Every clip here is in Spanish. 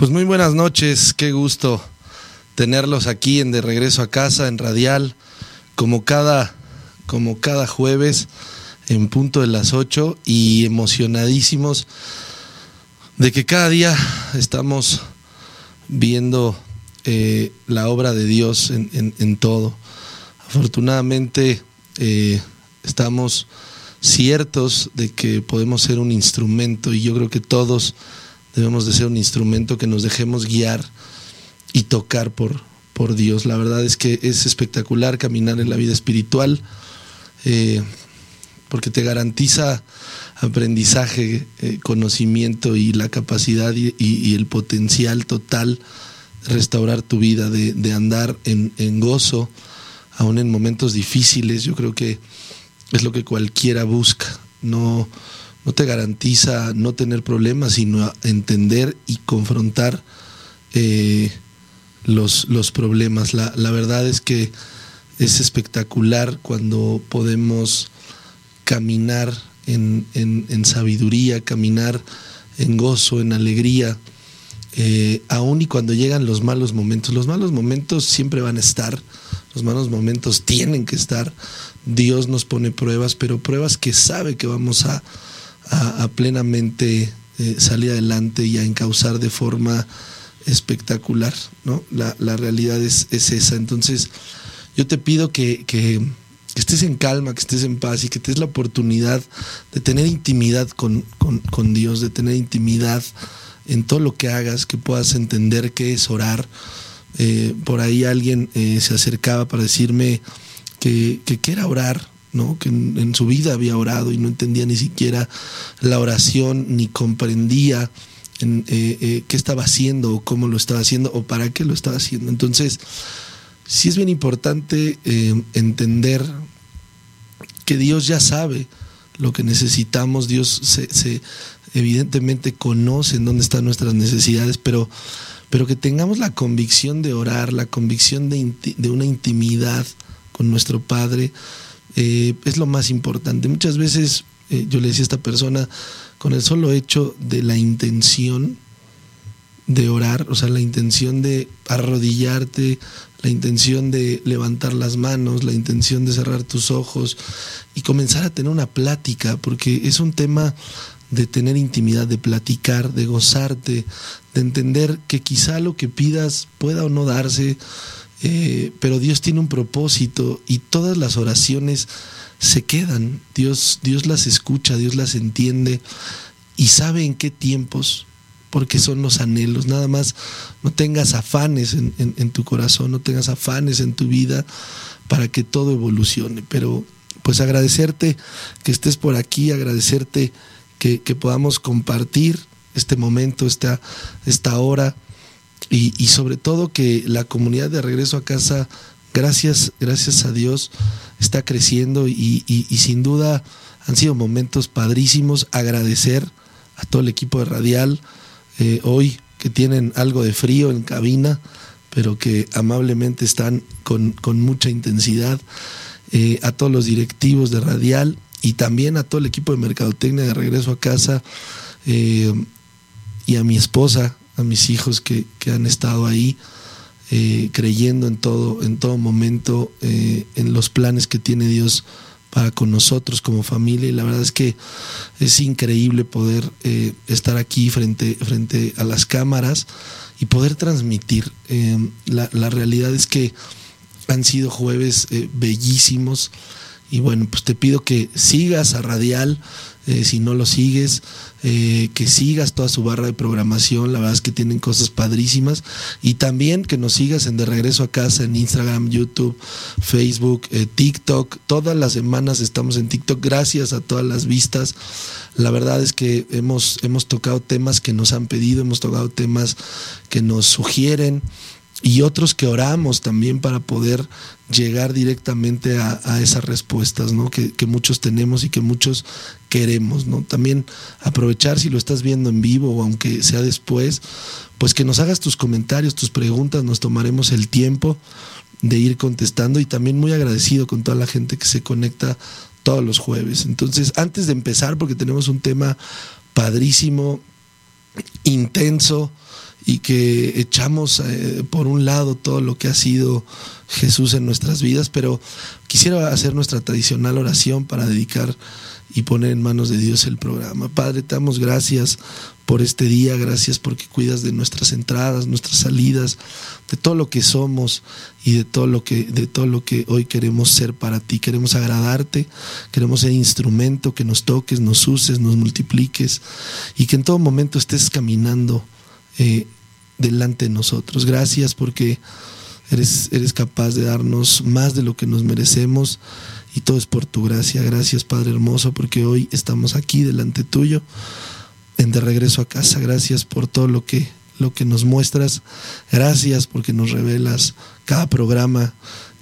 Pues muy buenas noches, qué gusto tenerlos aquí en De Regreso a Casa, en Radial, como cada, como cada jueves, en punto de las 8 y emocionadísimos de que cada día estamos viendo eh, la obra de Dios en, todo. Afortunadamente eh, estamos ciertos de que podemos ser un instrumento y yo creo que todos debemos de ser un instrumento que nos dejemos guiar y tocar por, por Dios. La verdad es que es espectacular caminar en la vida espiritual eh, porque te garantiza aprendizaje, eh, conocimiento y la capacidad y, el potencial total de restaurar tu vida, de, andar en, en, gozo, aún en momentos difíciles. Yo creo que es lo que cualquiera busca. No, no te garantiza no tener problemas, sino entender y confrontar eh, los, los, problemas. La, verdad es que es espectacular cuando podemos caminar en, sabiduría, caminar en gozo, en alegría, eh, aún y cuando llegan los malos momentos. Los malos momentos siempre van a estar, los malos momentos tienen que estar. Dios nos pone pruebas, pero pruebas que sabe que vamos a, a, plenamente eh, salir adelante y a encauzar de forma espectacular, ¿no? La, realidad es, esa. Entonces, yo te pido que, que, estés en calma, que estés en paz y que te des la oportunidad de tener intimidad con, Dios, de tener intimidad en todo lo que hagas, que puedas entender qué es orar. Eh, por ahí alguien eh, se acercaba para decirme que, que, que orar, ¿no? que en, su vida había orado y no entendía ni siquiera la oración, ni comprendía en, eh, eh, qué estaba haciendo o cómo lo estaba haciendo o para qué lo estaba haciendo. Entonces, sí es bien importante eh, entender que Dios ya sabe lo que necesitamos, Dios se, evidentemente conoce en dónde están nuestras necesidades, pero, pero que tengamos la convicción de orar, la convicción de, de una intimidad con nuestro Padre, eh, es lo más importante. Muchas veces eh, yo le decía a esta persona, con el solo hecho de la intención de orar, o sea, la intención de arrodillarte, la intención de levantar las manos, la intención de cerrar tus ojos y comenzar a tener una plática, porque es un tema de tener intimidad, de platicar, de gozarte, de entender que quizá lo que pidas pueda o no darse, eh, pero Dios tiene un propósito y todas las oraciones se quedan. Dios, Dios las escucha, Dios las entiende y sabe en qué tiempos, porque son los anhelos. Nada más no tengas afanes en, tu corazón, no tengas afanes en tu vida para que todo evolucione. Pero pues agradecerte que estés por aquí, agradecerte que, que podamos compartir este momento, esta, esta hora y, sobre todo que la comunidad de regreso a casa, gracias, gracias a Dios, está creciendo y, sin duda han sido momentos padrísimos. Agradecer a todo el equipo de Radial eh, hoy que tienen algo de frío en cabina, pero que amablemente están con, mucha intensidad. Eh, a todos los directivos de Radial y también a todo el equipo de Mercadotecnia de regreso a casa eh, y a mi esposa a mis hijos que, han estado ahí eh, creyendo en todo, en todo momento, eh, en los planes que tiene Dios para con nosotros como familia. Y la verdad es que es increíble poder eh, estar aquí frente, frente a las cámaras y poder transmitir. La, la, realidad es que han sido jueves bellísimos Y bueno, pues te pido que sigas a Radial, eh, si no lo sigues, eh, que sigas toda su barra de programación, la verdad es que tienen cosas padrísimas. Y también que nos sigas en De Regreso a Casa, en Instagram, YouTube, Facebook, eh, TikTok. Todas las semanas estamos en TikTok, gracias a todas las vistas. La verdad es que hemos, hemos tocado temas que nos han pedido, hemos tocado temas que nos sugieren y otros que oramos también para poder llegar directamente a, esas respuestas ¿no? Que, muchos tenemos y que muchos queremos. ¿no? También aprovechar si lo estás viendo en vivo o aunque sea después, pues que nos hagas tus comentarios, tus preguntas, nos tomaremos el tiempo de ir contestando y también muy agradecido con toda la gente que se conecta todos los jueves. Entonces, antes de empezar, porque tenemos un tema padrísimo, intenso, y que echamos eh, por un lado todo lo que ha sido Jesús en nuestras vidas, pero quisiera hacer nuestra tradicional oración para dedicar y poner en manos de Dios el programa. Padre, te damos gracias por este día, gracias porque cuidas de nuestras entradas, nuestras salidas, de todo lo que somos y de todo lo que de todo lo que hoy queremos ser para ti. Queremos agradarte, queremos ser instrumento que nos toques, nos uses, nos multipliques y que en todo momento estés caminando eh, delante de nosotros. Gracias porque eres, eres capaz de darnos más de lo que nos merecemos y todo es por tu gracia. Gracias Padre hermoso porque hoy estamos aquí delante tuyo en de regreso a casa. Gracias por todo lo que, lo que nos muestras. Gracias porque nos revelas cada programa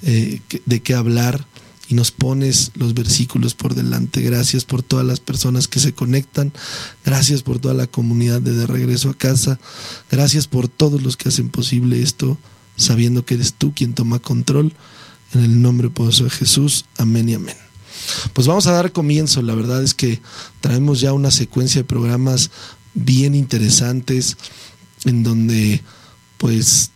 eh, de qué hablar y nos pones los versículos por delante. Gracias por todas las personas que se conectan. Gracias por toda la comunidad de, de regreso a casa. Gracias por todos los que hacen posible esto, sabiendo que eres tú quien toma control. En el nombre poderoso de Jesús. Amén y amén. Pues vamos a dar comienzo. La verdad es que traemos ya una secuencia de programas bien interesantes en donde pues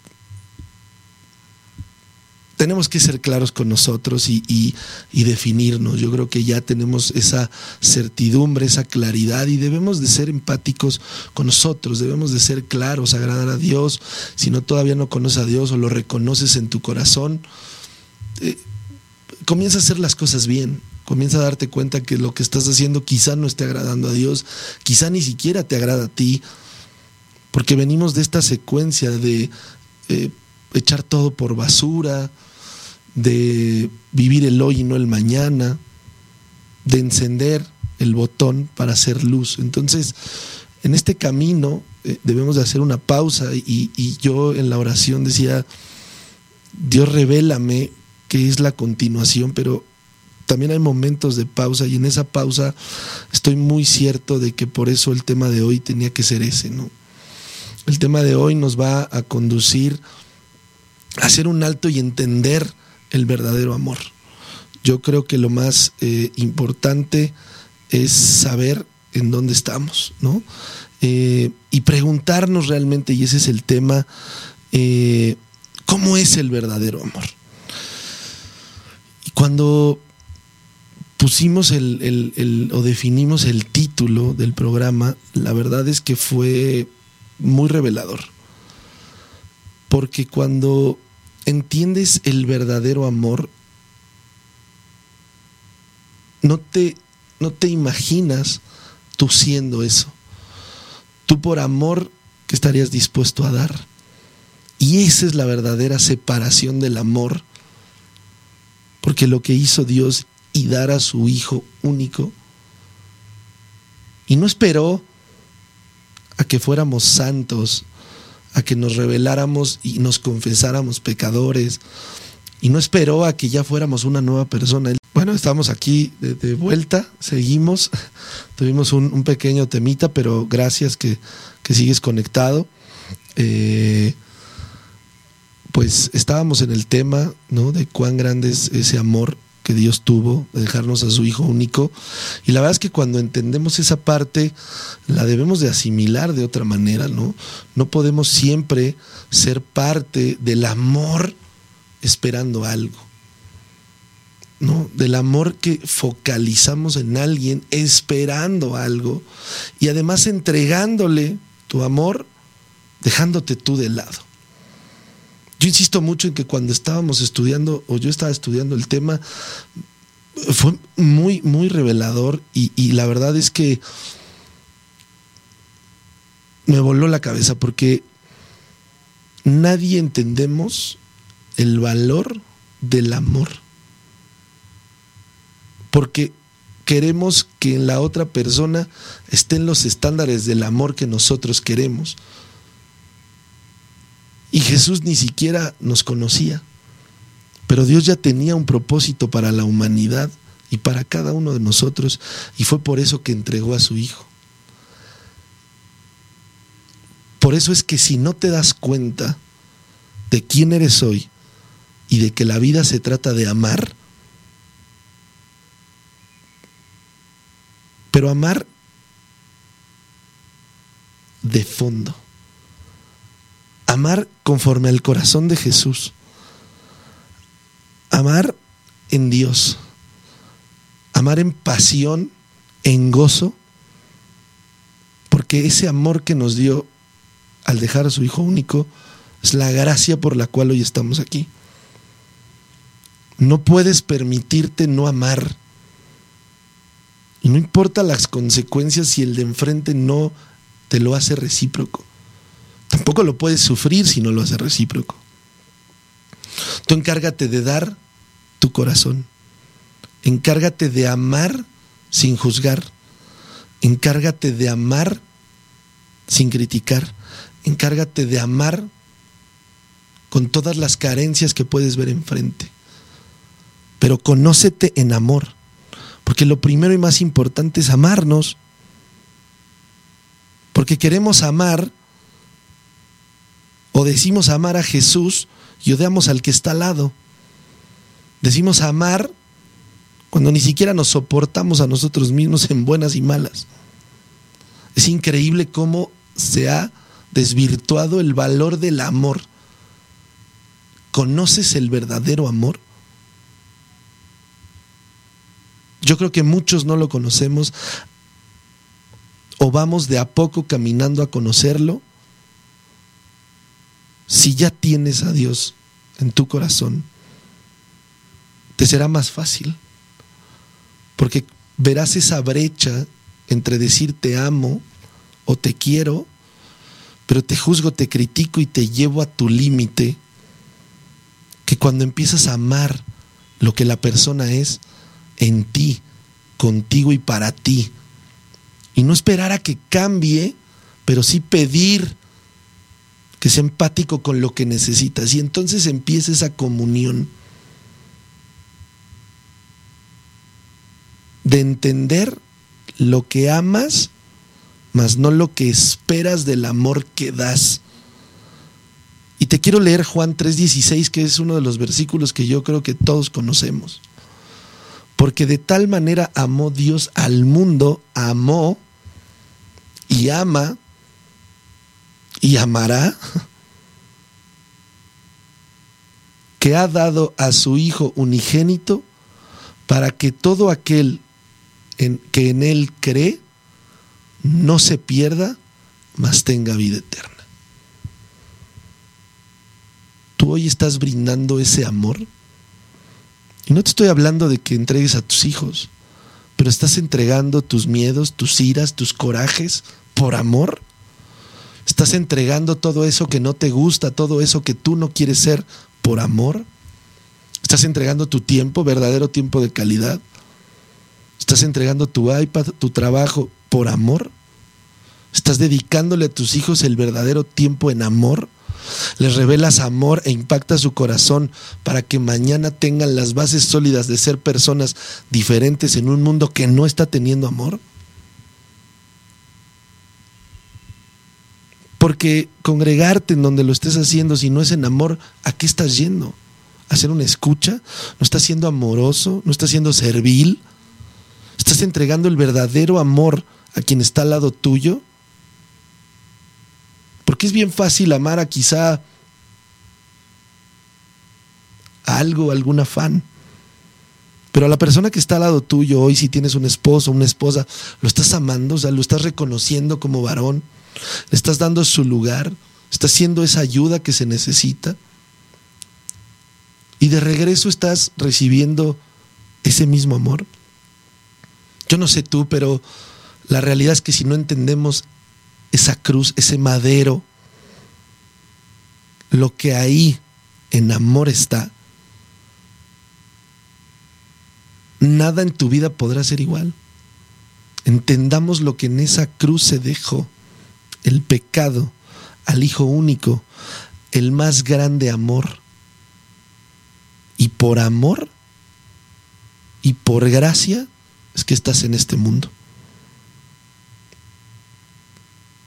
tenemos que ser claros con nosotros y, definirnos. Yo creo que ya tenemos esa certidumbre, esa claridad y debemos de ser empáticos con nosotros, debemos de ser claros, agradar a Dios. Si no todavía no conoces a Dios o lo reconoces en tu corazón, eh, comienza a hacer las cosas bien. Comienza a darte cuenta que lo que estás haciendo quizá no esté agradando a Dios, quizá ni siquiera te agrada a ti, porque venimos de esta secuencia de eh, echar todo por basura, de vivir el hoy y no el mañana, de encender el botón para hacer luz. Entonces, en este camino eh, debemos de hacer una pausa y, y, yo en la oración decía, Dios revélame que es la continuación, pero también hay momentos de pausa y en esa pausa estoy muy cierto de que por eso el tema de hoy tenía que ser ese, ¿no? El tema de hoy nos va a conducir a hacer un alto y entender el verdadero amor. Yo creo que lo más eh, importante es saber en dónde estamos, ¿no? Eh, y preguntarnos realmente, y ese es el tema, eh, ¿cómo es el verdadero amor? Y cuando pusimos el, o definimos el título del programa, la verdad es que fue muy revelador. Porque cuando entiendes el verdadero amor, no te, no te imaginas tú siendo eso. Tú por amor que estarías dispuesto a dar. Y esa es la verdadera separación del amor. Porque lo que hizo Dios y dar a su Hijo único, y no esperó a que fuéramos santos a que nos reveláramos y nos confesáramos pecadores. Y no esperó a que ya fuéramos una nueva persona. Bueno, estamos aquí de, vuelta, seguimos. Tuvimos un, pequeño temita, pero gracias que, sigues conectado. Eh, pues estábamos en el tema ¿no? de cuán grande es ese amor que Dios tuvo de dejarnos a su Hijo único. Y la verdad es que cuando entendemos esa parte, la debemos de asimilar de otra manera, ¿no? No podemos siempre ser parte del amor esperando algo. ¿no? Del amor que focalizamos en alguien esperando algo y además entregándole tu amor, dejándote tú de lado. Yo insisto mucho en que cuando estábamos estudiando, o yo estaba estudiando el tema, fue muy, muy revelador y, y la verdad es que me voló la cabeza porque nadie entendemos el valor del amor. Porque queremos que en la otra persona estén los estándares del amor que nosotros queremos. Y Jesús ni siquiera nos conocía. Pero Dios ya tenía un propósito para la humanidad y para cada uno de nosotros. Y fue por eso que entregó a su Hijo. Por eso es que si no te das cuenta de quién eres hoy y de que la vida se trata de amar, pero amar de fondo, amar conforme al corazón de Jesús, amar en Dios, amar en pasión, en gozo, porque ese amor que nos dio al dejar a su Hijo único es la gracia por la cual hoy estamos aquí. No puedes permitirte no amar. Y no importa las consecuencias si el de enfrente no te lo hace recíproco. Tampoco lo puedes sufrir si no lo hace recíproco. Tú encárgate de dar tu corazón. Encárgate de amar sin juzgar. Encárgate de amar sin criticar. Encárgate de amar con todas las carencias que puedes ver enfrente. Pero conócete en amor. Porque lo primero y más importante es amarnos. Porque queremos amar o decimos amar a Jesús y odiamos al que está al lado. Decimos amar cuando ni siquiera nos soportamos a nosotros mismos en buenas y malas. Es increíble cómo se ha desvirtuado el valor del amor. ¿Conoces el verdadero amor? Yo creo que muchos no lo conocemos o vamos de a poco caminando a conocerlo. Si ya tienes a Dios en tu corazón, te será más fácil, porque verás esa brecha entre decir te amo o te quiero, pero te juzgo, te critico y te llevo a tu límite, que cuando empiezas a amar lo que la persona es, en ti, contigo y para ti. Y no esperar a que cambie, pero sí pedir que sea empático con lo que necesitas. Y entonces empieza esa comunión de entender lo que amas, mas no lo que esperas del amor que das. Y te quiero leer Juan 3:16, que es uno de los versículos que yo creo que todos conocemos. Porque de tal manera amó Dios al mundo, amó y ama y amará, que ha dado a su Hijo unigénito para que todo aquel en, que en Él cree no se pierda, mas tenga vida eterna. ¿Tú hoy estás brindando ese amor? Y no te estoy hablando de que entregues a tus hijos, pero estás entregando tus miedos, tus iras, tus corajes por amor. Estás entregando todo eso que no te gusta, todo eso que tú no quieres ser por amor. Estás entregando tu tiempo, verdadero tiempo de calidad. Estás entregando tu iPad, tu trabajo por amor. Estás dedicándole a tus hijos el verdadero tiempo en amor les revelas amor e impacta su corazón para que mañana tengan las bases sólidas de ser personas diferentes en un mundo que no está teniendo amor. Porque congregarte en donde lo estés haciendo, si no es en amor, ¿a qué estás yendo? ¿A hacer una escucha? ¿No estás siendo amoroso? ¿No estás siendo servil? ¿Estás entregando el verdadero amor a quien está al lado tuyo? Porque es bien fácil amar a quizá algo, algún afán. Pero a la persona que está al lado tuyo hoy, si tienes un esposo, una esposa, lo estás amando, o sea, lo estás reconociendo como varón, le estás dando su lugar, estás haciendo esa ayuda que se necesita. Y de regreso estás recibiendo ese mismo amor? Yo no sé tú, pero la realidad es que si no entendemos esa cruz, ese madero, lo que ahí en amor está, nada en tu vida podrá ser igual. Entendamos lo que en esa cruz se dejó, el pecado al Hijo único, el más grande amor. Y por amor y por gracia es que estás en este mundo.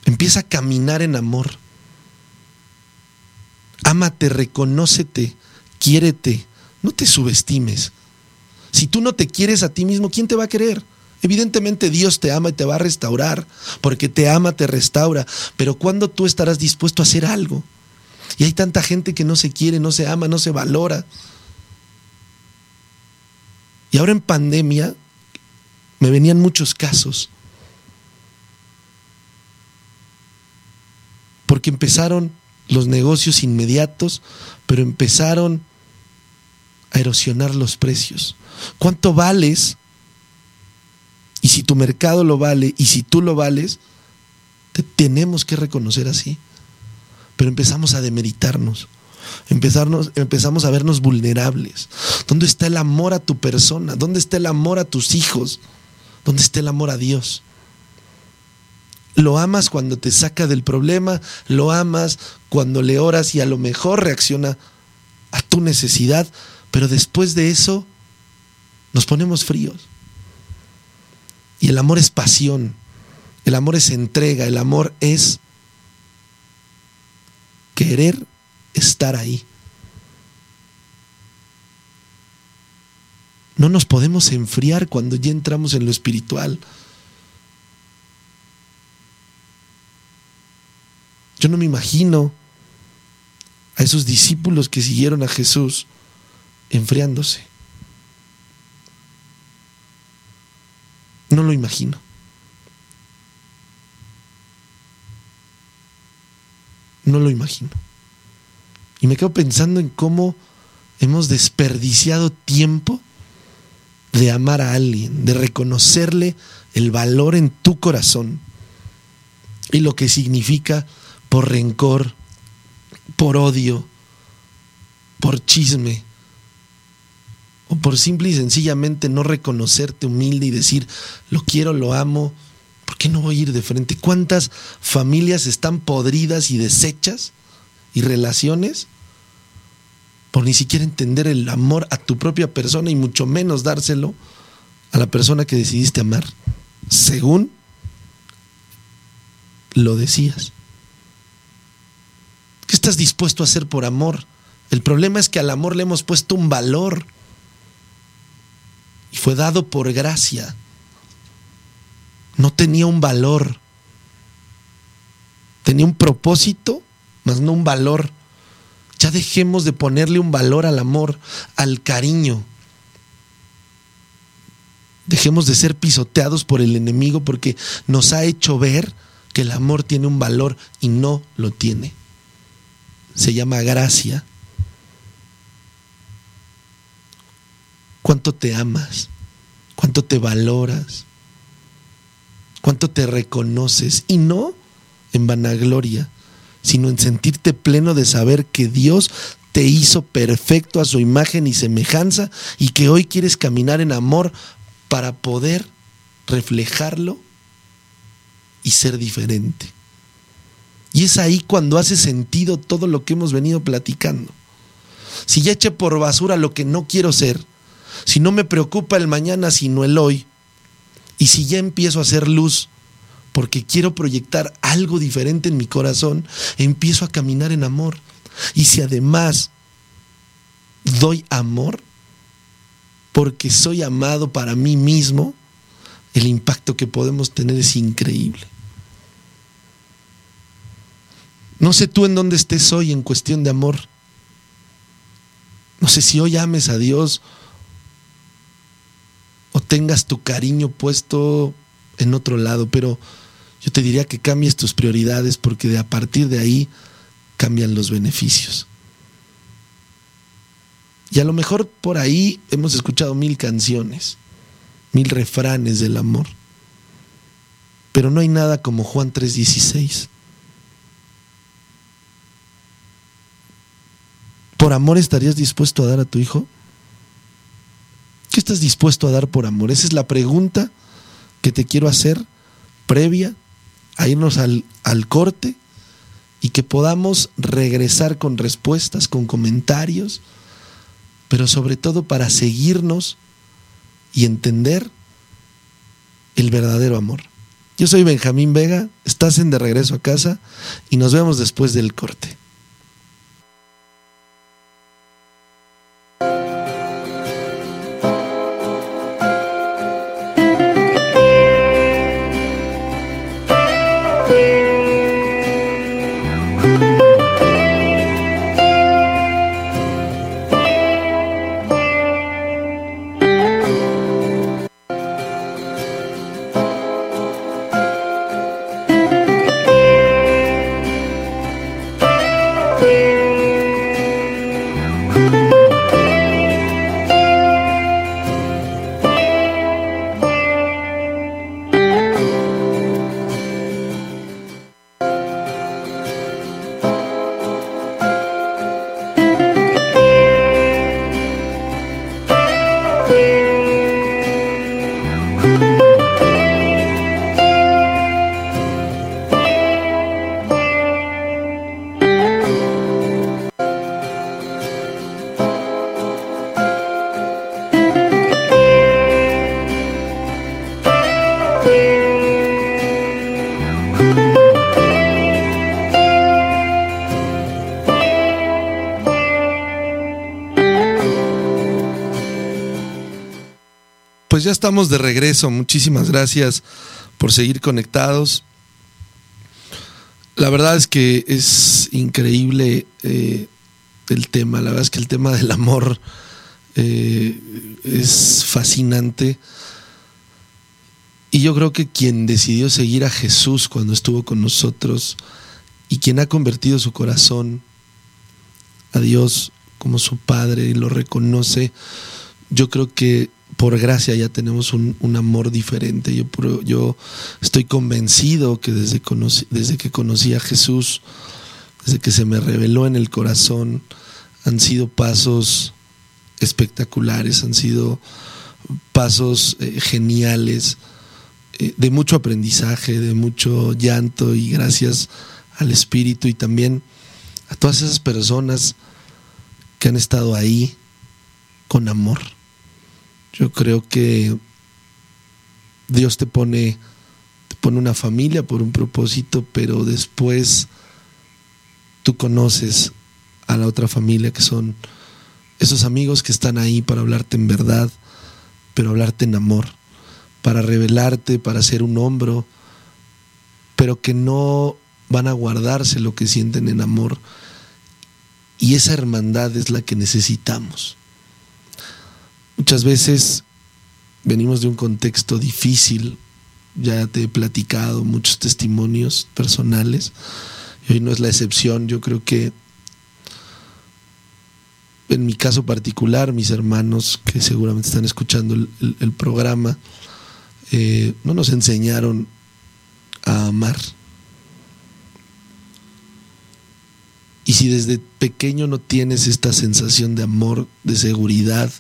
Empieza a caminar en amor. Ámate, reconócete, quiérete, no te subestimes. Si tú no te quieres a ti mismo, ¿quién te va a querer? Evidentemente Dios te ama y te va a restaurar, porque te ama, te restaura, pero ¿cuándo tú estarás dispuesto a hacer algo? Y hay tanta gente que no se quiere, no se ama, no se valora. Y ahora en pandemia me venían muchos casos. Porque empezaron los negocios inmediatos, pero empezaron a erosionar los precios. ¿Cuánto vales? Y si tu mercado lo vale y si tú lo vales, te tenemos que reconocer así. Pero empezamos a demeritarnos. Empezarnos, empezamos a vernos vulnerables. ¿Dónde está el amor a tu persona? ¿Dónde está el amor a tus hijos? ¿Dónde está el amor a Dios? Lo amas cuando te saca del problema, lo amas cuando le oras y a lo mejor reacciona a tu necesidad, pero después de eso nos ponemos fríos. Y el amor es pasión, el amor es entrega, el amor es querer estar ahí. No nos podemos enfriar cuando ya entramos en lo espiritual. Yo no me imagino a esos discípulos que siguieron a Jesús enfriándose. No lo imagino. No lo imagino. Y me quedo pensando en cómo hemos desperdiciado tiempo de amar a alguien, de reconocerle el valor en tu corazón y lo que significa por rencor, por odio, por chisme, o por simple y sencillamente no reconocerte humilde y decir, lo quiero, lo amo, ¿por qué no voy a ir de frente? ¿Cuántas familias están podridas y deshechas y relaciones por ni siquiera entender el amor a tu propia persona y mucho menos dárselo a la persona que decidiste amar, según lo decías. ¿Qué estás dispuesto a hacer por amor? El problema es que al amor le hemos puesto un valor fue dado por gracia. No tenía un valor. Tenía un propósito, mas no un valor. Ya dejemos de ponerle un valor al amor, al cariño. Dejemos de ser pisoteados por el enemigo porque nos ha hecho ver que el amor tiene un valor y no lo tiene. Se llama gracia. ¿Cuánto te amas? ¿Cuánto te valoras? ¿Cuánto te reconoces? Y no en vanagloria, sino en sentirte pleno de saber que Dios te hizo perfecto a su imagen y semejanza y que hoy quieres caminar en amor para poder reflejarlo y ser diferente. Y es ahí cuando hace sentido todo lo que hemos venido platicando. Si ya eché por basura lo que no quiero ser, si no me preocupa el mañana sino el hoy, y si ya empiezo a hacer luz porque quiero proyectar algo diferente en mi corazón, empiezo a caminar en amor. Y si además doy amor, porque soy amado para mí mismo, el impacto que podemos tener es increíble. No sé tú en dónde estés hoy en cuestión de amor. No sé si hoy ames a Dios o tengas tu cariño puesto en otro lado, pero yo te diría que cambies tus prioridades porque de a partir de ahí cambian los beneficios. Y a lo mejor por ahí hemos escuchado mil canciones, mil refranes del amor. Pero no hay nada como Juan 3:16. ¿Por amor estarías dispuesto a dar a tu hijo? ¿Qué estás dispuesto a dar por amor? Esa es la pregunta que te quiero hacer previa a irnos al, al corte y que podamos regresar con respuestas, con comentarios, pero sobre todo para seguirnos y entender el verdadero amor. Yo soy Benjamín Vega, estás en De Regreso a Casa y nos vemos después del corte. Ya estamos de regreso. Muchísimas gracias por seguir conectados. La verdad es que es increíble eh, el tema. La verdad es que el tema del amor eh, es fascinante. Y yo creo que quien decidió seguir a Jesús cuando estuvo con nosotros y quien ha convertido su corazón a Dios como su Padre y lo reconoce, yo creo que por gracia ya tenemos un, amor diferente. Yo, estoy convencido que desde, desde que conocí a Jesús, desde que se me reveló en el corazón, han sido pasos espectaculares, han sido pasos eh, geniales, eh, de mucho aprendizaje, de mucho llanto y gracias al Espíritu y también a todas esas personas que han estado ahí con amor yo creo que Dios te pone, te pone una familia por un propósito, pero después tú conoces a la otra familia que son esos amigos que están ahí para hablarte en verdad, pero hablarte en amor, para revelarte, para ser un hombro, pero que no van a guardarse lo que sienten en amor. Y esa hermandad es la que necesitamos. Muchas veces venimos de un contexto difícil, ya te he platicado muchos testimonios personales, hoy no es la excepción, yo creo que en mi caso particular, mis hermanos que seguramente están escuchando el, programa, eh, no nos enseñaron a amar. Y si desde pequeño no tienes esta sensación de amor, de seguridad,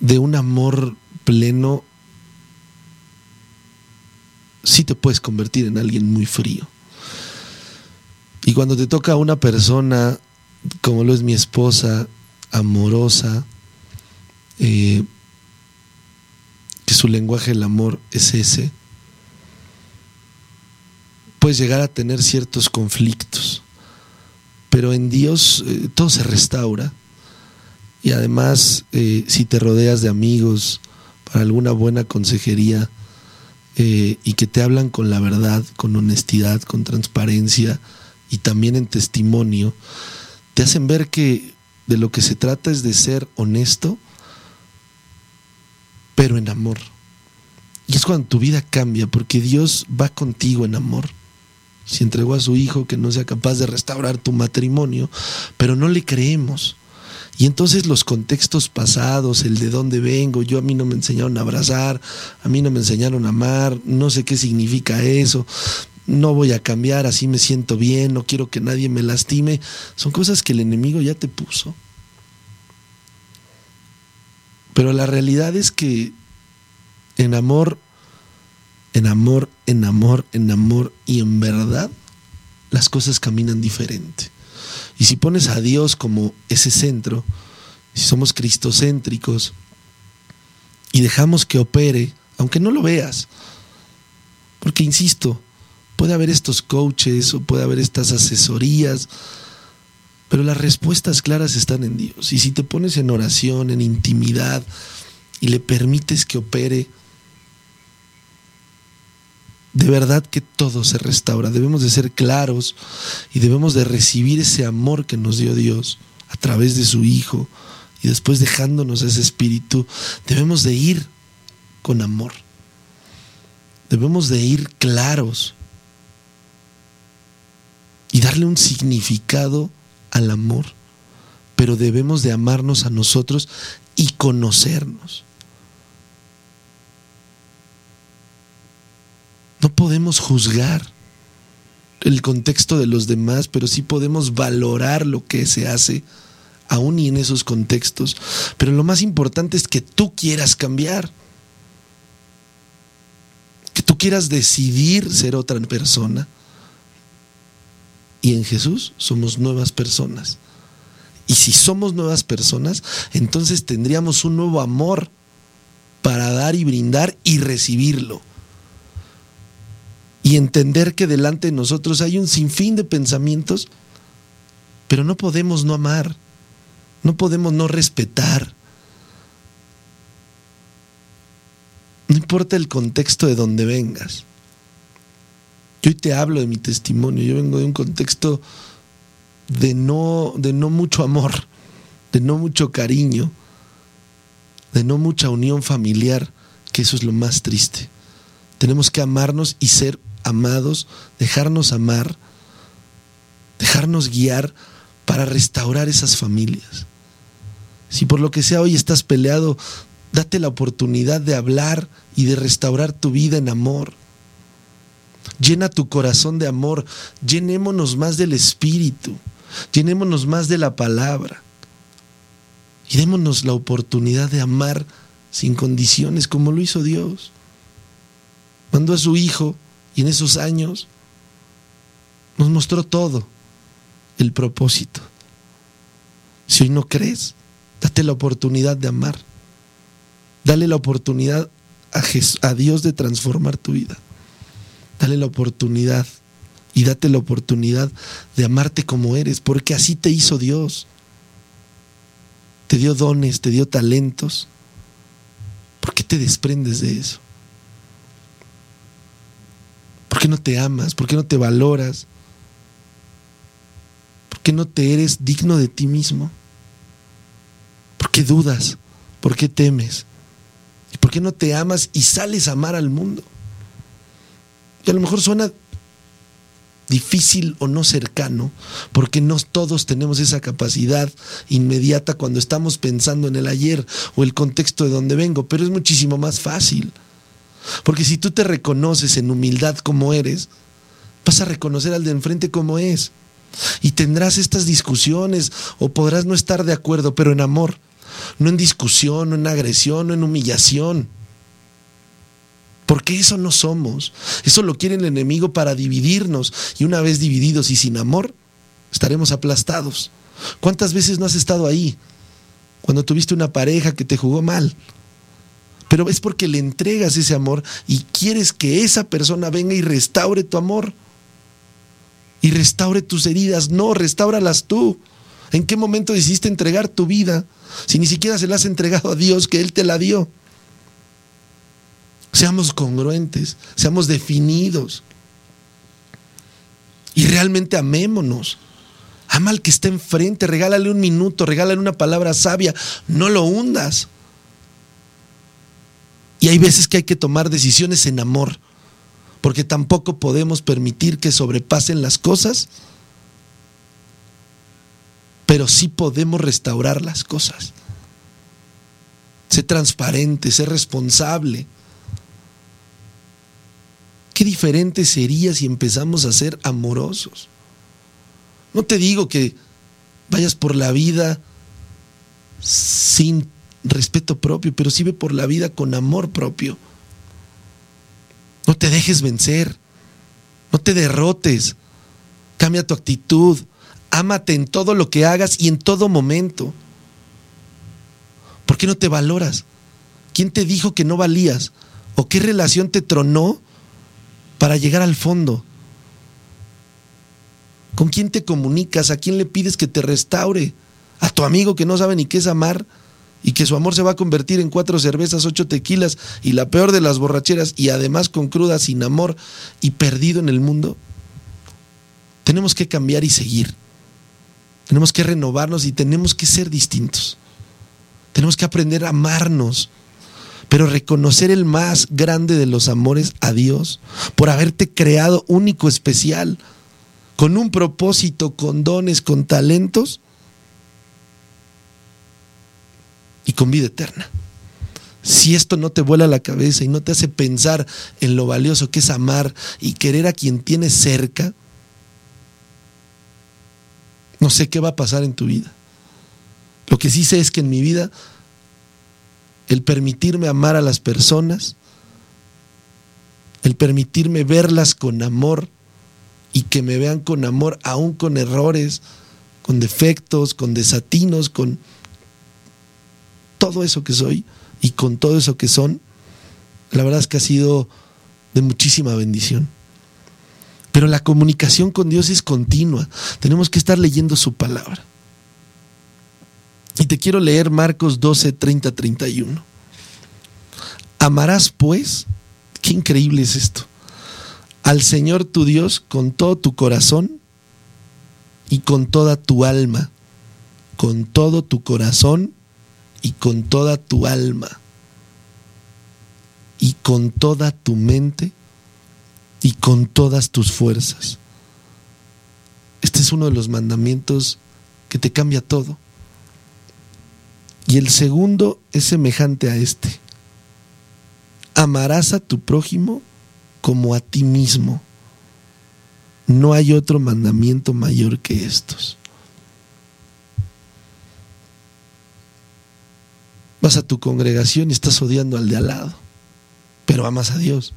de un amor pleno, sí te puedes convertir en alguien muy frío. Y cuando te toca a una persona, como lo es mi esposa, amorosa, eh, que su lenguaje del amor es ese, puedes llegar a tener ciertos conflictos. Pero en Dios eh, todo se restaura y además, eh, si te rodeas de amigos para alguna buena consejería eh, y que te hablan con la verdad, con honestidad, con transparencia y también en testimonio, te hacen ver que de lo que se trata es de ser honesto, pero en amor. Y es cuando tu vida cambia, porque Dios va contigo en amor. Si entregó a su hijo que no sea capaz de restaurar tu matrimonio, pero no le creemos Y entonces los contextos pasados, el de dónde vengo, yo a mí no me enseñaron a abrazar, a mí no me enseñaron a amar, no sé qué significa eso, no voy a cambiar, así me siento bien, no quiero que nadie me lastime, son cosas que el enemigo ya te puso. Pero la realidad es que en amor, en amor, en amor, en amor y en verdad, las cosas caminan diferente. Y si pones a Dios como ese centro, si somos cristocéntricos y dejamos que opere, aunque no lo veas, porque insisto, puede haber estos coaches o puede haber estas asesorías, pero las respuestas claras están en Dios. Y si te pones en oración, en intimidad, y le permites que opere, de verdad que todo se restaura. Debemos de ser claros y debemos de recibir ese amor que nos dio Dios a través de su Hijo y después dejándonos ese espíritu. Debemos de ir con amor. Debemos de ir claros y darle un significado al amor, pero debemos de amarnos a nosotros y conocernos. No podemos juzgar el contexto de los demás, pero sí podemos valorar lo que se hace aún y en esos contextos. Pero lo más importante es que tú quieras cambiar. Que tú quieras decidir ser otra persona. Y en Jesús somos nuevas personas. Y si somos nuevas personas, entonces tendríamos un nuevo amor para dar y brindar y recibirlo y entender que delante de nosotros hay un sinfín de pensamientos, pero no podemos no amar, no podemos no respetar. No importa el contexto de donde vengas. Yo hoy te hablo de mi testimonio, yo vengo de un contexto de no, de no mucho amor, de no mucho cariño, de no mucha unión familiar, que eso es lo más triste. Tenemos que amarnos y ser amados, dejarnos amar, dejarnos guiar para restaurar esas familias. Si por lo que sea hoy estás peleado, date la oportunidad de hablar y de restaurar tu vida en amor. Llena tu corazón de amor, llenémonos más del Espíritu, llenémonos más de la palabra y démonos la oportunidad de amar sin condiciones como lo hizo Dios. Mandó a su Hijo y en esos años nos mostró todo, el propósito. Si hoy no crees, date la oportunidad de amar. Dale la oportunidad a, a Dios de transformar tu vida. Dale la oportunidad y date la oportunidad de amarte como eres, porque así te hizo Dios. Te dio dones, te dio talentos. ¿Por qué te desprendes de eso? ¿Por qué no te amas? ¿Por qué no te valoras? ¿Por qué no te eres digno de ti mismo? ¿Por qué dudas? ¿Por qué temes? ¿Y por qué no te amas y sales a amar al mundo? Y a lo mejor suena difícil o no cercano, porque no todos tenemos esa capacidad inmediata cuando estamos pensando en el ayer o el contexto de donde vengo, pero es muchísimo más fácil. Porque si tú te reconoces en humildad como eres, vas a reconocer al de enfrente como es. Y tendrás estas discusiones o podrás no estar de acuerdo, pero en amor, no en discusión, no en agresión, no en humillación. Porque eso no somos. Eso lo quiere el enemigo para dividirnos. Y una vez divididos y sin amor, estaremos aplastados. ¿Cuántas veces no has estado ahí? Cuando tuviste una pareja que te jugó mal, pero es porque le entregas ese amor y quieres que esa persona venga y restaure tu amor. Y restaure tus heridas. No, restáuralas tú. ¿En qué momento decidiste entregar tu vida si ni siquiera se la has entregado a Dios que Él te la dio? Seamos congruentes, seamos definidos. Y realmente amémonos. Ama al que está enfrente, regálale un minuto, regálale una palabra sabia, no lo hundas. Y hay veces que hay que tomar decisiones en amor, porque tampoco podemos permitir que sobrepasen las cosas pero sí podemos restaurar las cosas. Sé transparente, sé responsable. Qué diferente sería si empezamos a ser amorosos. No te digo que vayas por la vida sin respeto propio, pero sí por la vida con amor propio. No te dejes vencer, no te derrotes, cambia tu actitud, ámate en todo lo que hagas y en todo momento. ¿Por qué no te valoras? ¿Quién te dijo que no valías? ¿O qué relación te tronó para llegar al fondo? ¿Con quién te comunicas? ¿A quién le pides que te restaure? ¿A tu amigo que no sabe ni qué es amar? Y que su amor se va a convertir en cuatro cervezas, ocho tequilas y la peor de las borracheras y además con cruda, sin amor y perdido en el mundo? Tenemos que cambiar y seguir. Tenemos que renovarnos y tenemos que ser distintos. Tenemos que aprender a amarnos, pero reconocer el más grande de los amores a Dios por haberte creado único, especial, con un propósito, con dones, con talentos y con vida eterna. Si esto no te vuela la cabeza y no te hace pensar en lo valioso que es amar y querer a quien tienes cerca, no sé qué va a pasar en tu vida. Lo que sí sé es que en mi vida el permitirme amar a las personas, el permitirme verlas con amor y que me vean con amor, aún con errores, con defectos, con desatinos, con todo eso que soy y con todo eso que son, la verdad es que ha sido de muchísima bendición. Pero la comunicación con Dios es continua. Tenemos que estar leyendo su palabra. Y te quiero leer Marcos 12, 30, 31. Amarás pues, qué increíble es esto, al Señor tu Dios con todo tu corazón y con toda tu alma, con todo tu corazón y con toda tu alma y con toda tu mente y con todas tus fuerzas. Este es uno de los mandamientos que te cambia todo. Y el segundo es semejante a este. Amarás a tu prójimo como a ti mismo. No hay otro mandamiento mayor que estos. Vas a tu congregación y estás odiando al de al lado, pero amas a Dios.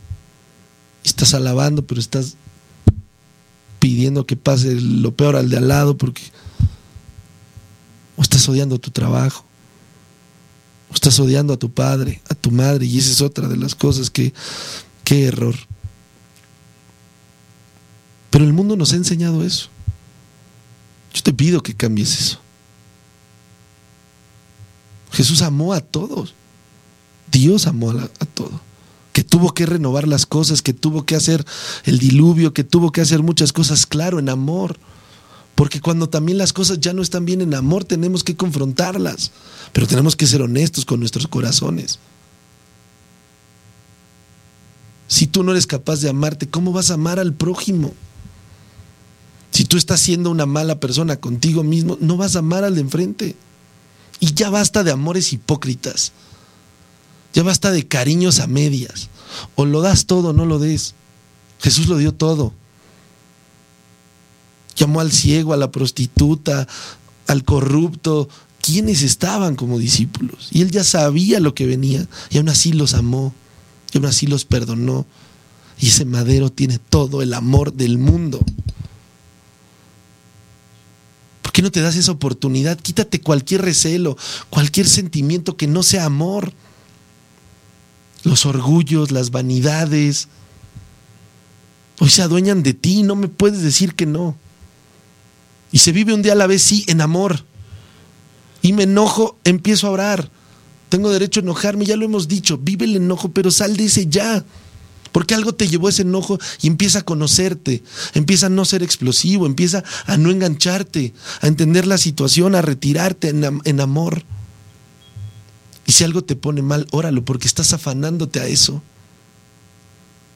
Estás alabando, pero estás pidiendo que pase lo peor al de al lado porque o estás odiando tu trabajo, o estás odiando a tu padre, a tu madre, y esa es otra de las cosas que, qué error. Pero el mundo nos ha enseñado eso. Yo te pido que cambies eso. Jesús amó a todos. Dios amó a, a todo que tuvo que renovar las cosas, que tuvo que hacer el diluvio, que tuvo que hacer muchas cosas, claro, en amor. Porque cuando también las cosas ya no están bien en amor, tenemos que confrontarlas. Pero tenemos que ser honestos con nuestros corazones. Si tú no eres capaz de amarte, ¿cómo vas a amar al prójimo? Si tú estás siendo una mala persona contigo mismo, no vas a amar al de enfrente. Y ya basta de amores hipócritas. Ya basta de cariños a medias. O lo das todo o no lo des. Jesús lo dio todo. Llamó al ciego, a la prostituta, al corrupto. ¿Quiénes estaban como discípulos? Y él ya sabía lo que venía. Y aún así los amó. Y aún así los perdonó. Y ese madero tiene todo el amor del mundo. ¿Por qué no te das esa oportunidad? Quítate cualquier recelo, cualquier sentimiento que no sea amor los orgullos, las vanidades. Hoy se adueñan de ti, no me puedes decir que no. Y se vive un día a la vez, sí, en amor. Y me enojo, empiezo a orar. Tengo derecho a enojarme, ya lo hemos dicho. Vive el enojo, pero sal de ese ya. Porque algo te llevó ese enojo y empieza a conocerte, empieza a no ser explosivo, empieza a no engancharte, a entender la situación, a retirarte en, amor. Y si algo te pone mal, óralo, porque estás afanándote a eso.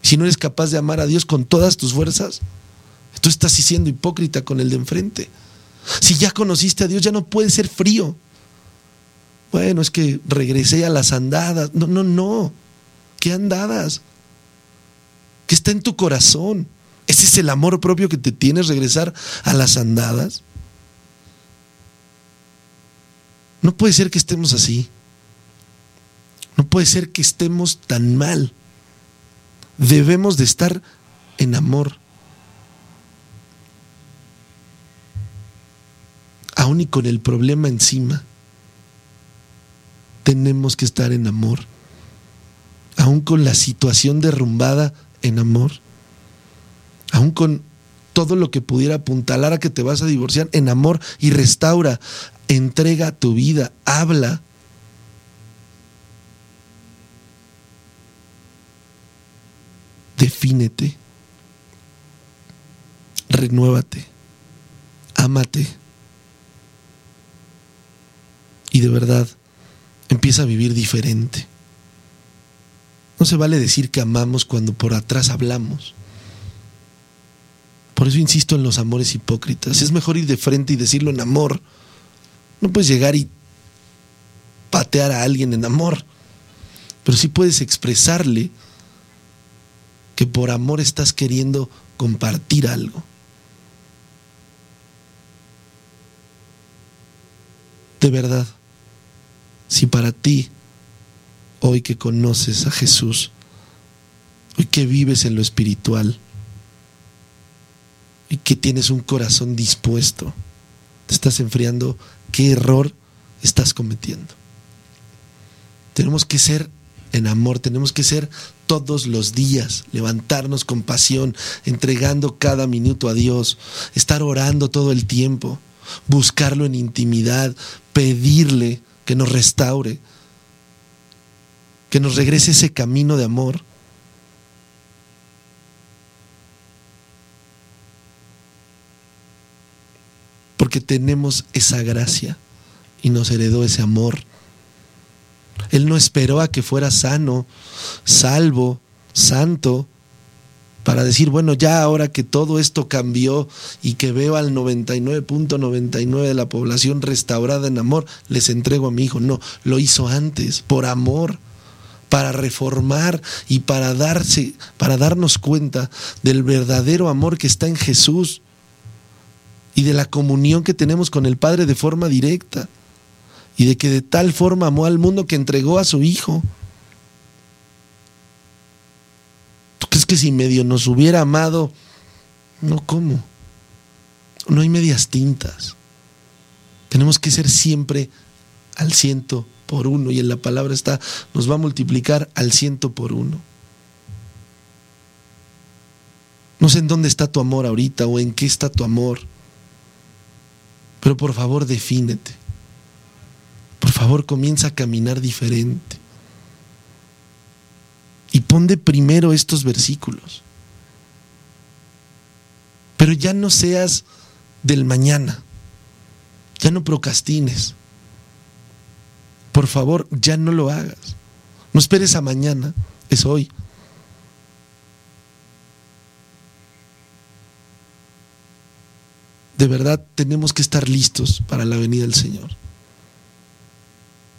Si no eres capaz de amar a Dios con todas tus fuerzas, tú estás siendo hipócrita con el de enfrente. Si ya conociste a Dios, ya no puedes ser frío. Bueno, es que regresé a las andadas. No, no, no. ¿Qué andadas? ¿Qué está en tu corazón? ¿Ese es el amor propio que te tienes regresar a las andadas? No puede ser que estemos así. No puede ser que estemos tan mal. Debemos de estar en amor. Aún y con el problema encima, tenemos que estar en amor. Aún con la situación derrumbada, en amor. Aún con todo lo que pudiera apuntalar a que te vas a divorciar, en amor y restaura, entrega tu vida, habla. Defínete, renuévate, ámate y de verdad empieza a vivir diferente. No se vale decir que amamos cuando por atrás hablamos. Por eso insisto en los amores hipócritas. Es mejor ir de frente y decirlo en amor. No puedes llegar y patear a alguien en amor. Pero sí puedes expresarle que por amor estás queriendo compartir algo. De verdad, si para ti hoy que conoces a Jesús, hoy que vives en lo espiritual y que tienes un corazón dispuesto, te estás enfriando, ¿qué error estás cometiendo? Tenemos que ser en amor, tenemos que ser todos los días, levantarnos con pasión, entregando cada minuto a Dios, estar orando todo el tiempo, buscarlo en intimidad, pedirle que nos restaure, que nos regrese ese camino de amor. Porque tenemos esa gracia y nos heredó ese amor. Él no esperó a que fuera sano, salvo, santo, para decir, bueno, ya ahora que todo esto cambió y que veo al 99.99 de la población restaurada en amor, les entrego a mi hijo. No, lo hizo antes, por amor para reformar y para darse, para darnos cuenta del verdadero amor que está en Jesús y de la comunión que tenemos con el Padre de forma directa y de que de tal forma amó al mundo que entregó a su Hijo. ¿Tú crees que si medio nos hubiera amado? No, ¿cómo? No hay medias tintas. Tenemos que ser siempre al ciento por uno y en la palabra está, nos va a multiplicar al ciento por uno. No sé en dónde está tu amor ahorita o en qué está tu amor, pero por favor defínete. Por favor comienza a caminar diferente. Y pon de primero estos versículos. Pero ya no seas del mañana. Ya no procrastines por favor, ya no lo hagas. No esperes a mañana, es hoy. De verdad tenemos que estar listos para la venida del Señor.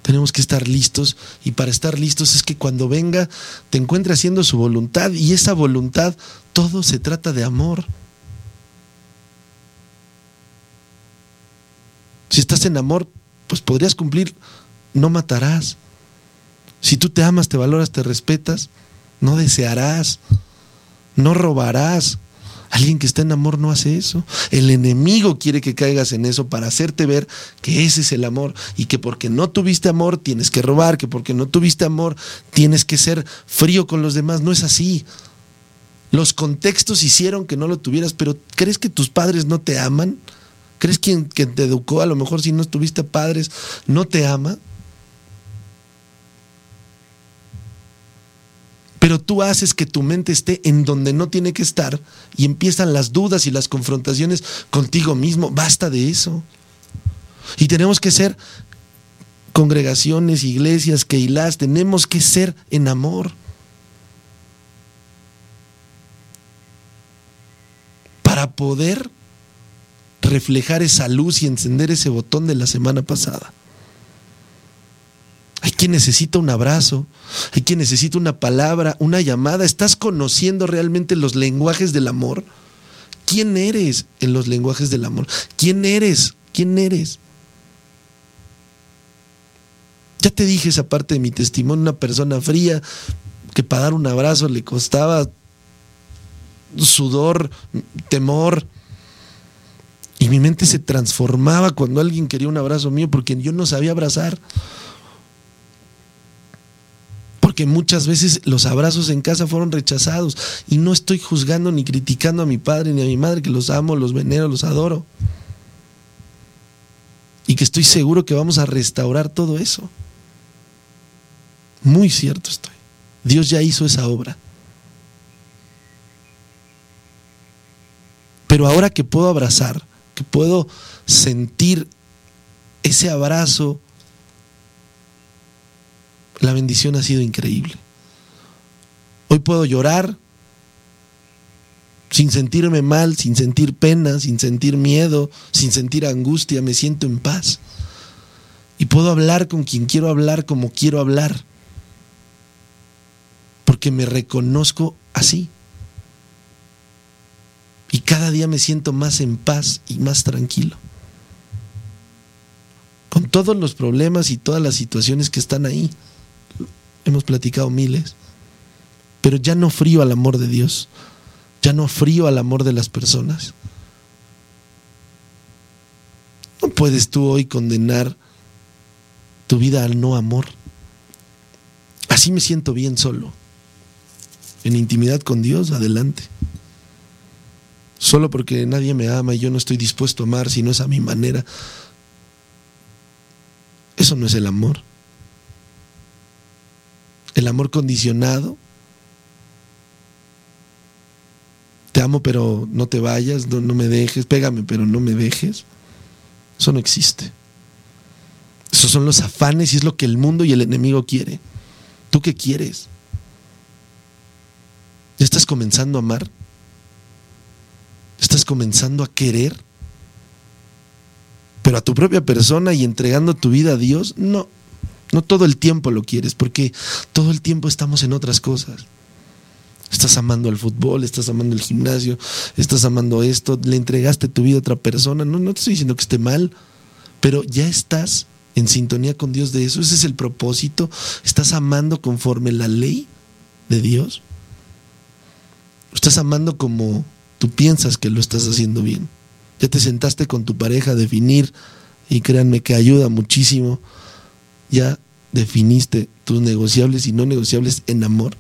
Tenemos que estar listos y para estar listos es que cuando venga te encuentre haciendo su voluntad y esa voluntad, todo se trata de amor. Si estás en amor, pues podrías cumplir no matarás. Si tú te amas, te valoras, te respetas, no desearás, no robarás. Alguien que está en amor no hace eso. El enemigo quiere que caigas en eso para hacerte ver que ese es el amor y que porque no tuviste amor tienes que robar, que porque no tuviste amor tienes que ser frío con los demás. No es así. Los contextos hicieron que no lo tuvieras, pero ¿crees que tus padres no te aman? ¿Crees que quien te educó, a lo mejor si no tuviste padres, no te ama? Pero tú haces que tu mente esté en donde no tiene que estar y empiezan las dudas y las confrontaciones contigo mismo. Basta de eso. Y tenemos que ser congregaciones, iglesias, keilas, tenemos que ser en amor. Para poder reflejar esa luz y encender ese botón de la semana pasada. Hay quien necesita un abrazo, hay quien necesita una palabra, una llamada. ¿Estás conociendo realmente los lenguajes del amor? ¿Quién eres en los lenguajes del amor? ¿Quién eres? ¿Quién eres? Ya te dije esa parte de mi testimonio, una persona fría que para dar un abrazo le costaba sudor, temor. Y mi mente se transformaba cuando alguien quería un abrazo mío porque yo no sabía abrazar. Porque muchas veces los abrazos en casa fueron rechazados. Y no estoy juzgando ni criticando a mi padre ni a mi madre, que los amo, los venero, los adoro. Y que estoy seguro que vamos a restaurar todo eso. Muy cierto estoy. Dios ya hizo esa obra. Pero ahora que puedo abrazar, que puedo sentir ese abrazo, la bendición ha sido increíble. Hoy puedo llorar sin sentirme mal, sin sentir pena, sin sentir miedo, sin sentir angustia, me siento en paz. Y puedo hablar con quien quiero hablar como quiero hablar porque me reconozco así. Y cada día me siento más en paz y más tranquilo. Con todos los problemas y todas las situaciones que están ahí. Hemos platicado miles. Pero ya no frío al amor de Dios. Ya no frío al amor de las personas. No puedes tú hoy condenar tu vida al no amor. Así me siento bien solo en intimidad con Dios, adelante. Solo porque nadie me ama y yo no estoy dispuesto a amar si no es a mi manera. Eso no es el amor. El amor condicionado. Te amo pero no te vayas, no, no me dejes, pégame pero no me dejes. Eso no existe. Esos son los afanes y es lo que el mundo y el enemigo quiere. ¿Tú qué quieres? ¿Ya estás comenzando a amar? ¿Estás comenzando a querer? Pero a tu propia persona y entregando tu vida a Dios, no. No todo el tiempo lo quieres, porque todo el tiempo estamos en otras cosas. Estás amando al fútbol, estás amando el gimnasio, estás amando esto, le entregaste tu vida a otra persona. No, no te estoy diciendo que esté mal, pero ya estás en sintonía con Dios de eso. Ese es el propósito. Estás amando conforme la ley de Dios. Estás amando como tú piensas que lo estás haciendo bien. Ya te sentaste con tu pareja a definir y créanme que ayuda muchísimo. Ya definiste tus negociables y no negociables en amor.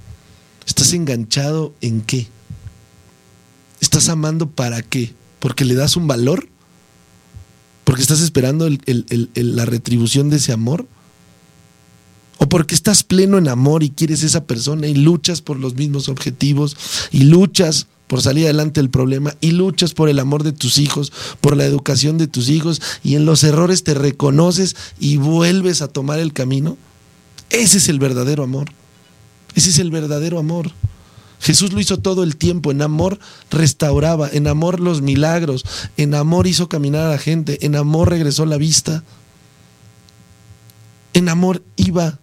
¿Estás enganchado en qué? ¿Estás amando para qué? ¿Porque le das un valor? ¿Porque estás esperando la retribución de ese amor? o porque estás pleno en amor y quieres esa persona y luchas por los mismos objetivos y luchas por salir adelante del problema y luchas por el amor de tus hijos, por la educación de tus hijos y en los errores te reconoces y vuelves a tomar el camino. Ese es el verdadero amor. Ese es el verdadero amor. Jesús lo hizo todo el tiempo, en amor restauraba, en amor los milagros, en amor hizo caminar a la gente, en amor regresó la vista, en amor iba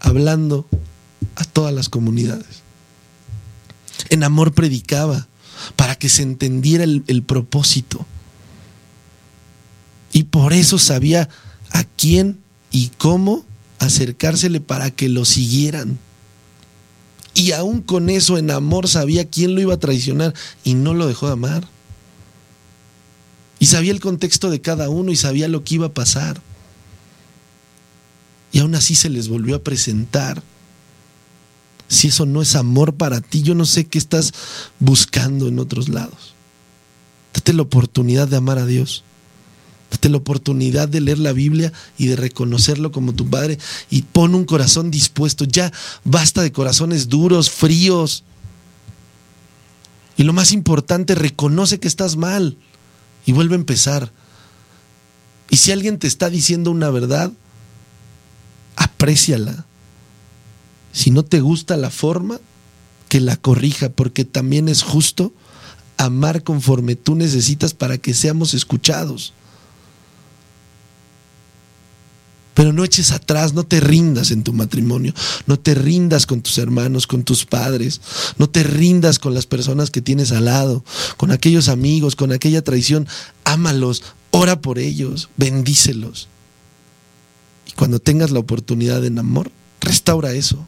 hablando a todas las comunidades. En amor predicaba para que se entendiera el, propósito. Y por eso sabía a quién y cómo acercársele para que lo siguieran. Y aún con eso en amor sabía quién lo iba a traicionar y no lo dejó de amar. Y sabía el contexto de cada uno y sabía lo que iba a pasar y aún así se les volvió a presentar. Si eso no es amor para ti, yo no sé qué estás buscando en otros lados. Date la oportunidad de amar a Dios. Date la oportunidad de leer la Biblia y de reconocerlo como tu Padre. Y pon un corazón dispuesto. Ya basta de corazones duros, fríos. Y lo más importante, reconoce que estás mal y vuelve a empezar. Y si alguien te está diciendo una verdad, apréciala. Si no te gusta la forma, que la corrija, porque también es justo amar conforme tú necesitas para que seamos escuchados. Pero no eches atrás, no te rindas en tu matrimonio, no te rindas con tus hermanos, con tus padres, no te rindas con las personas que tienes al lado, con aquellos amigos, con aquella traición. Ámalos, ora por ellos, bendícelos. Y cuando tengas la oportunidad en amor, restaura eso.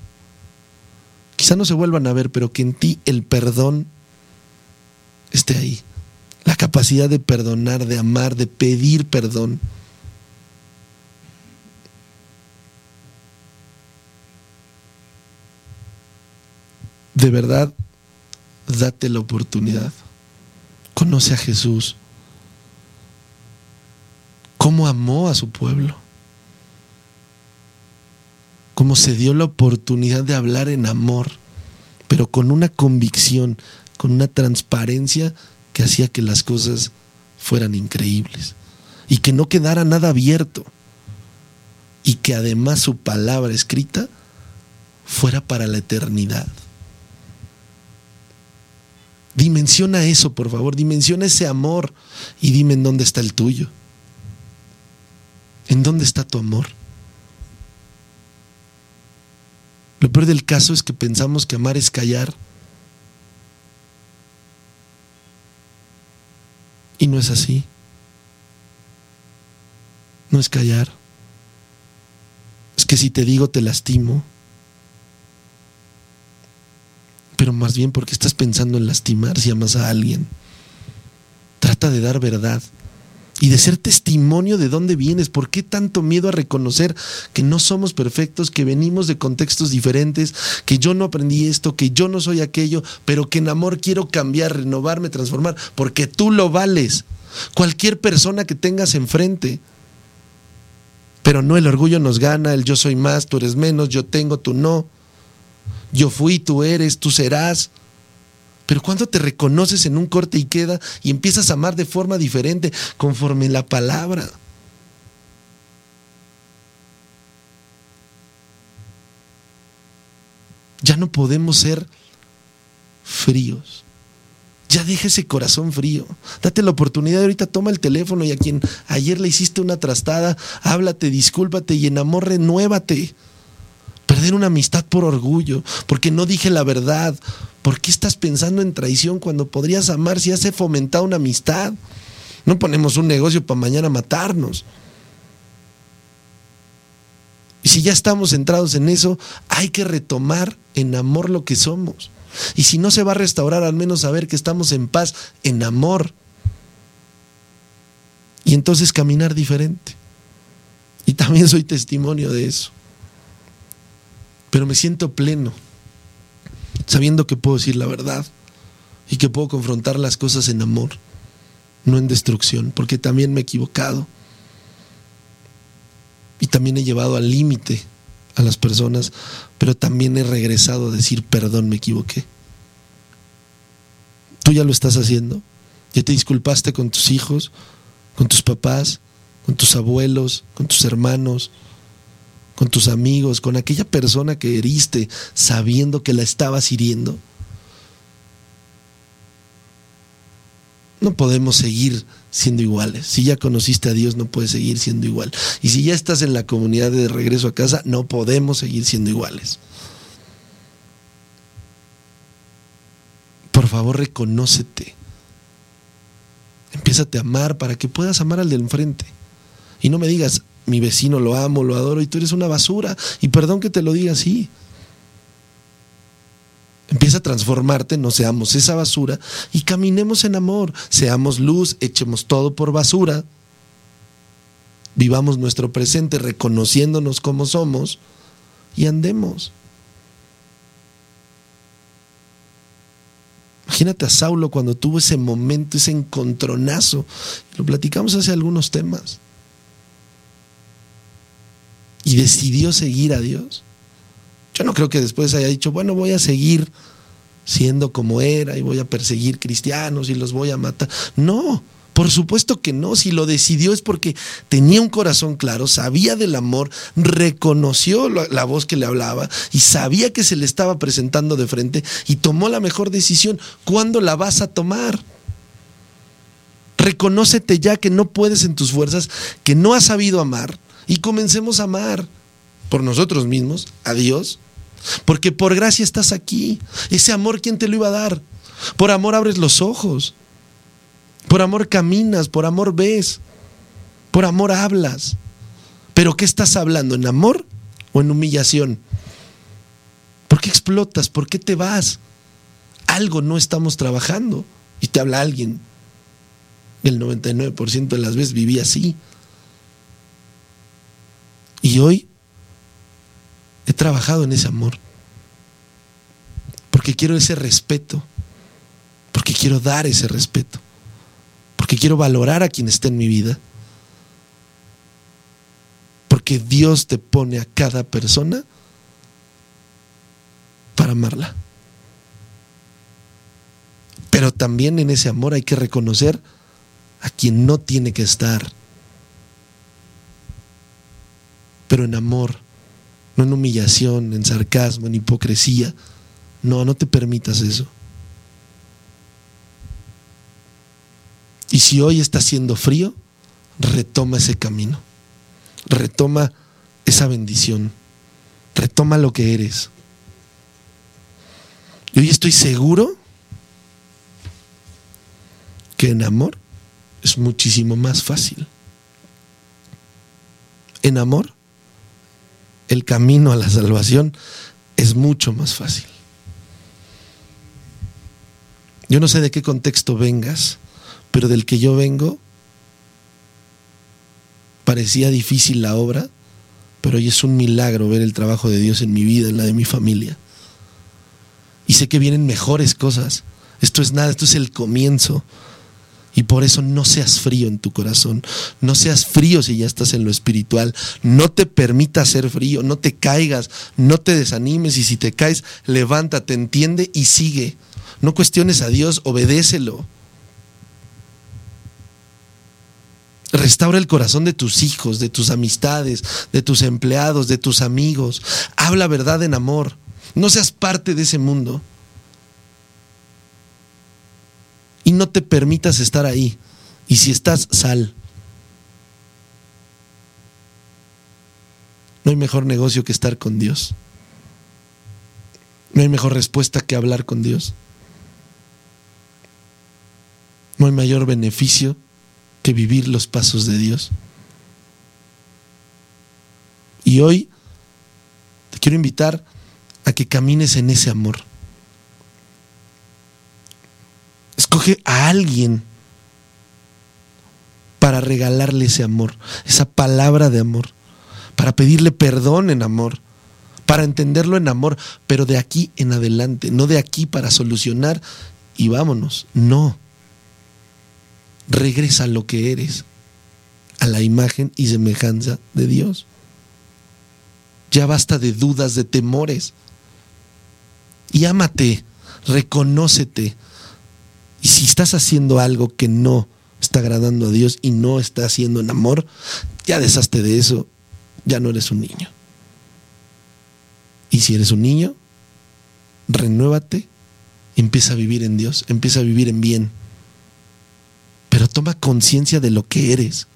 Quizá no se vuelvan a ver, pero que en ti el perdón esté ahí. La capacidad de perdonar, de amar, de pedir perdón. de verdad, date la oportunidad. Conoce a Jesús. Cómo amó a su pueblo. Cómo se dio la oportunidad de hablar en amor, pero con una convicción, con una transparencia que hacía que las cosas fueran increíbles. Y que no quedara nada abierto. Y que además su palabra escrita fuera para la eternidad. Dimensiona eso, por favor, dimensiona ese amor y dime en dónde está el tuyo. ¿En dónde está tu amor? Lo peor del caso es que pensamos que amar es callar. Y no es así. No es callar. Es que si te digo te lastimo, pero más bien porque estás pensando en lastimar si amas a alguien. Trata de dar verdad y de ser testimonio de dónde vienes. ¿Por qué tanto miedo a reconocer que no somos perfectos, que venimos de contextos diferentes, que yo no aprendí esto, que yo no soy aquello, pero que en amor quiero cambiar, renovarme, transformar, porque tú lo vales. Cualquier persona que tengas enfrente. Pero no el orgullo nos gana, el yo soy más, tú eres menos, yo tengo, tú no. Yo fui, tú eres, tú serás. Pero cuando te reconoces en un corte y queda y empiezas a amar de forma diferente, conforme la palabra. Ya no podemos ser fríos. Ya deja ese corazón frío. Date la oportunidad ahorita, toma el teléfono y a quien ayer le hiciste una trastada, háblate, discúlpate y en amor renuévate. Perder una amistad por orgullo, porque no dije la verdad. ¿Por qué estás pensando en traición cuando podrías amar si has fomentado una amistad? No ponemos un negocio para mañana matarnos. Y si ya estamos centrados en eso, hay que retomar en amor lo que somos. Y si no se va a restaurar, al menos saber que estamos en paz, en amor. Y entonces caminar diferente. Y también soy testimonio de eso pero me siento pleno, sabiendo que puedo decir la verdad y que puedo confrontar las cosas en amor, no en destrucción, porque también me he equivocado. Y también he llevado al límite a las personas, pero también he regresado a decir, perdón, me equivoqué. Tú ya lo estás haciendo, ya te disculpaste con tus hijos, con tus papás, con tus abuelos, con tus hermanos, con tus amigos, con aquella persona que heriste sabiendo que la estabas hiriendo. No podemos seguir siendo iguales. Si ya conociste a Dios, no puedes seguir siendo igual. Y si ya estás en la comunidad de regreso a casa, no podemos seguir siendo iguales. Por favor, reconócete. Empiezate a amar para que puedas amar al del enfrente. Y no me digas, mi vecino lo amo, lo adoro y tú eres una basura. Y perdón que te lo diga así. Empieza a transformarte, no seamos esa basura y caminemos en amor. Seamos luz, echemos todo por basura. Vivamos nuestro presente reconociéndonos como somos y andemos. Imagínate a Saulo cuando tuvo ese momento, ese encontronazo. Lo platicamos hace algunos temas y decidió seguir a Dios. Yo no creo que después haya dicho, bueno, voy a seguir siendo como era y voy a perseguir cristianos y los voy a matar. No, por supuesto que no. Si lo decidió es porque tenía un corazón claro, sabía del amor, reconoció la, voz que le hablaba y sabía que se le estaba presentando de frente y tomó la mejor decisión. ¿Cuándo la vas a tomar? Reconócete ya que no puedes en tus fuerzas, que no has sabido amar y comencemos a amar por nosotros mismos, a Dios, porque por gracia estás aquí. Ese amor, ¿quién te lo iba a dar? Por amor abres los ojos, por amor caminas, por amor ves, por amor hablas. Pero ¿qué estás hablando? ¿En amor o en humillación? ¿Por qué explotas? ¿Por qué te vas? Algo no estamos trabajando. Y te habla alguien. El 99% de las veces viví así. Y hoy he trabajado en ese amor. Porque quiero ese respeto. Porque quiero dar ese respeto. Porque quiero valorar a quien está en mi vida. Porque Dios te pone a cada persona para amarla. Pero también en ese amor hay que reconocer a quien no tiene que estar. Pero en amor, no en humillación, en sarcasmo, en hipocresía. No, no te permitas eso. Y si hoy está haciendo frío, retoma ese camino retoma esa bendición, retoma lo que eres. Y hoy estoy seguro que en amor es muchísimo más fácil. En amor, el camino a la salvación es mucho más fácil. Yo no sé de qué contexto vengas, pero del que yo vengo, parecía difícil la obra, pero hoy es un milagro ver el trabajo de Dios en mi vida, en la de mi familia. Y sé que vienen mejores cosas. Esto es nada, esto es el comienzo. Y por eso no seas frío en tu corazón. No seas frío si ya estás en lo espiritual. No te permitas ser frío. No te caigas. No te desanimes. Y si te caes, levántate, entiende y sigue. No cuestiones a Dios, obedécelo. Restaura el corazón de tus hijos, de tus amistades, de tus empleados, de tus amigos. Habla verdad en amor. No seas parte de ese mundo. Y no te permitas estar ahí. Y si estás, sal. No hay mejor negocio que estar con Dios. No hay mejor respuesta que hablar con Dios. No hay mayor beneficio que vivir los pasos de Dios. Y hoy te quiero invitar a que camines en ese amor. Escoge a alguien para regalarle ese amor, esa palabra de amor, para pedirle perdón en amor, para entenderlo en amor, pero de aquí en adelante, no de aquí para solucionar y vámonos, no regresa a lo que eres, a la imagen y semejanza de Dios. Ya basta de dudas, de temores. Y ámate, reconócete. Y si estás haciendo algo que no está agradando a Dios y no está haciendo en amor, ya deshazte de eso, ya no eres un niño. Y si eres un niño, renuévate, empieza a vivir en Dios, empieza a vivir en bien pero toma conciencia de lo que eres.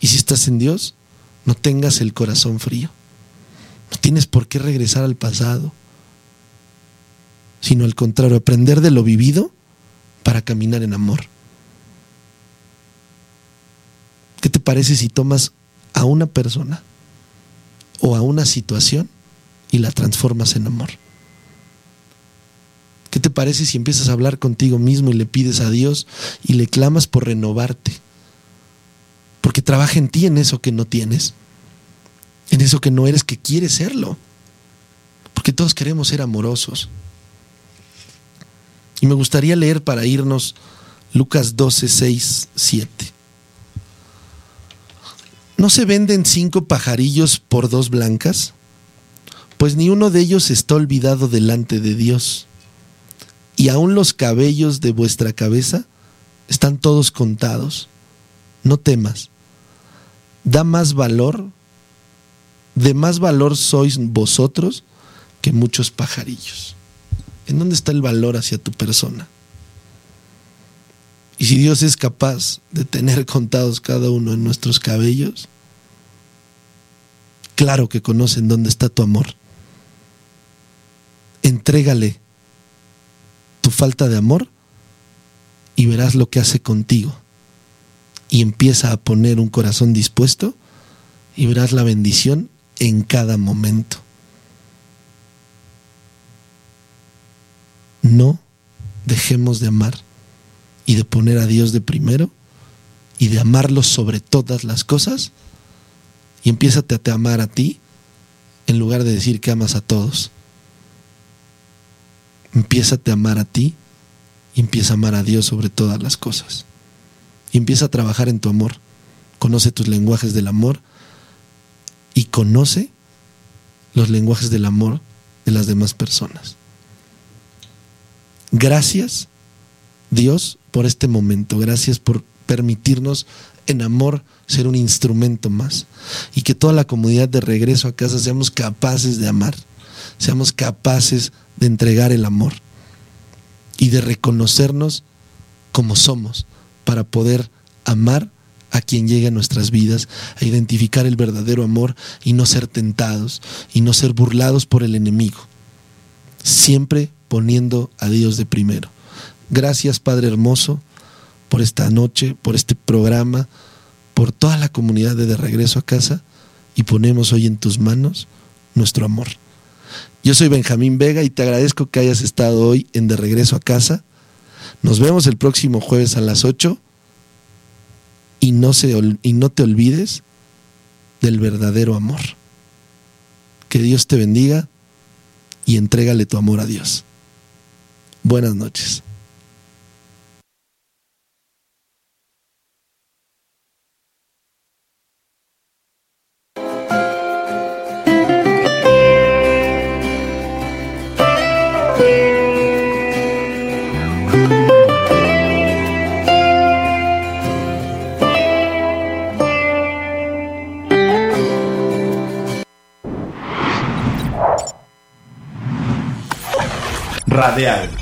Y si estás en Dios, no tengas el corazón frío. No tienes por qué regresar al pasado, sino al contrario, aprender de lo vivido para caminar en amor. ¿Qué te parece si tomas a una persona o a una situación y la transformas en amor? ¿Qué te parece si empiezas a hablar contigo mismo y le pides a Dios y le clamas por renovarte? Porque trabaja en ti en eso que no tienes, en eso que no eres, que quieres serlo. Porque todos queremos ser amorosos. Y me gustaría leer para irnos Lucas 12, 6, 7. ¿No se venden cinco pajarillos por dos blancas? Pues ni uno de ellos está olvidado delante de Dios y aún los cabellos de vuestra cabeza están todos contados. No temas. Da más valor, de más valor sois vosotros que muchos pajarillos. ¿En dónde está el valor hacia tu persona? Y si Dios es capaz de tener contados cada uno en nuestros cabellos, claro que conocen dónde está tu amor. Entrégale tu falta de amor y verás lo que hace contigo. Y empieza a poner un corazón dispuesto y verás la bendición en cada momento. No dejemos de amar y de poner a Dios de primero y de amarlo sobre todas las cosas y empiézate a amar a ti en lugar de decir que amas a todos. Empiézate a amar a ti y empieza a amar a Dios sobre todas las cosas. Y empieza a trabajar en tu amor. Conoce tus lenguajes del amor y conoce los lenguajes del amor de las demás personas. Gracias, Dios, por este momento. Gracias por permitirnos en amor ser un instrumento más. Y que toda la comunidad de regreso a casa seamos capaces de amar. Seamos capaces de entregar el amor. Y de reconocernos como somos para poder amar a quien llegue a nuestras vidas, a identificar el verdadero amor y no ser tentados y no ser burlados por el enemigo. Siempre poniendo a Dios de primero. Gracias Padre hermoso por esta noche, por este programa, por toda la comunidad de De Regreso a Casa y ponemos hoy en tus manos nuestro amor. Yo soy Benjamín Vega y te agradezco que hayas estado hoy en De Regreso a Casa. Nos vemos el próximo jueves a las 8 y no, se, y no te olvides del verdadero amor. Que Dios te bendiga y entrégale tu amor a Dios. Buenas noches. Radial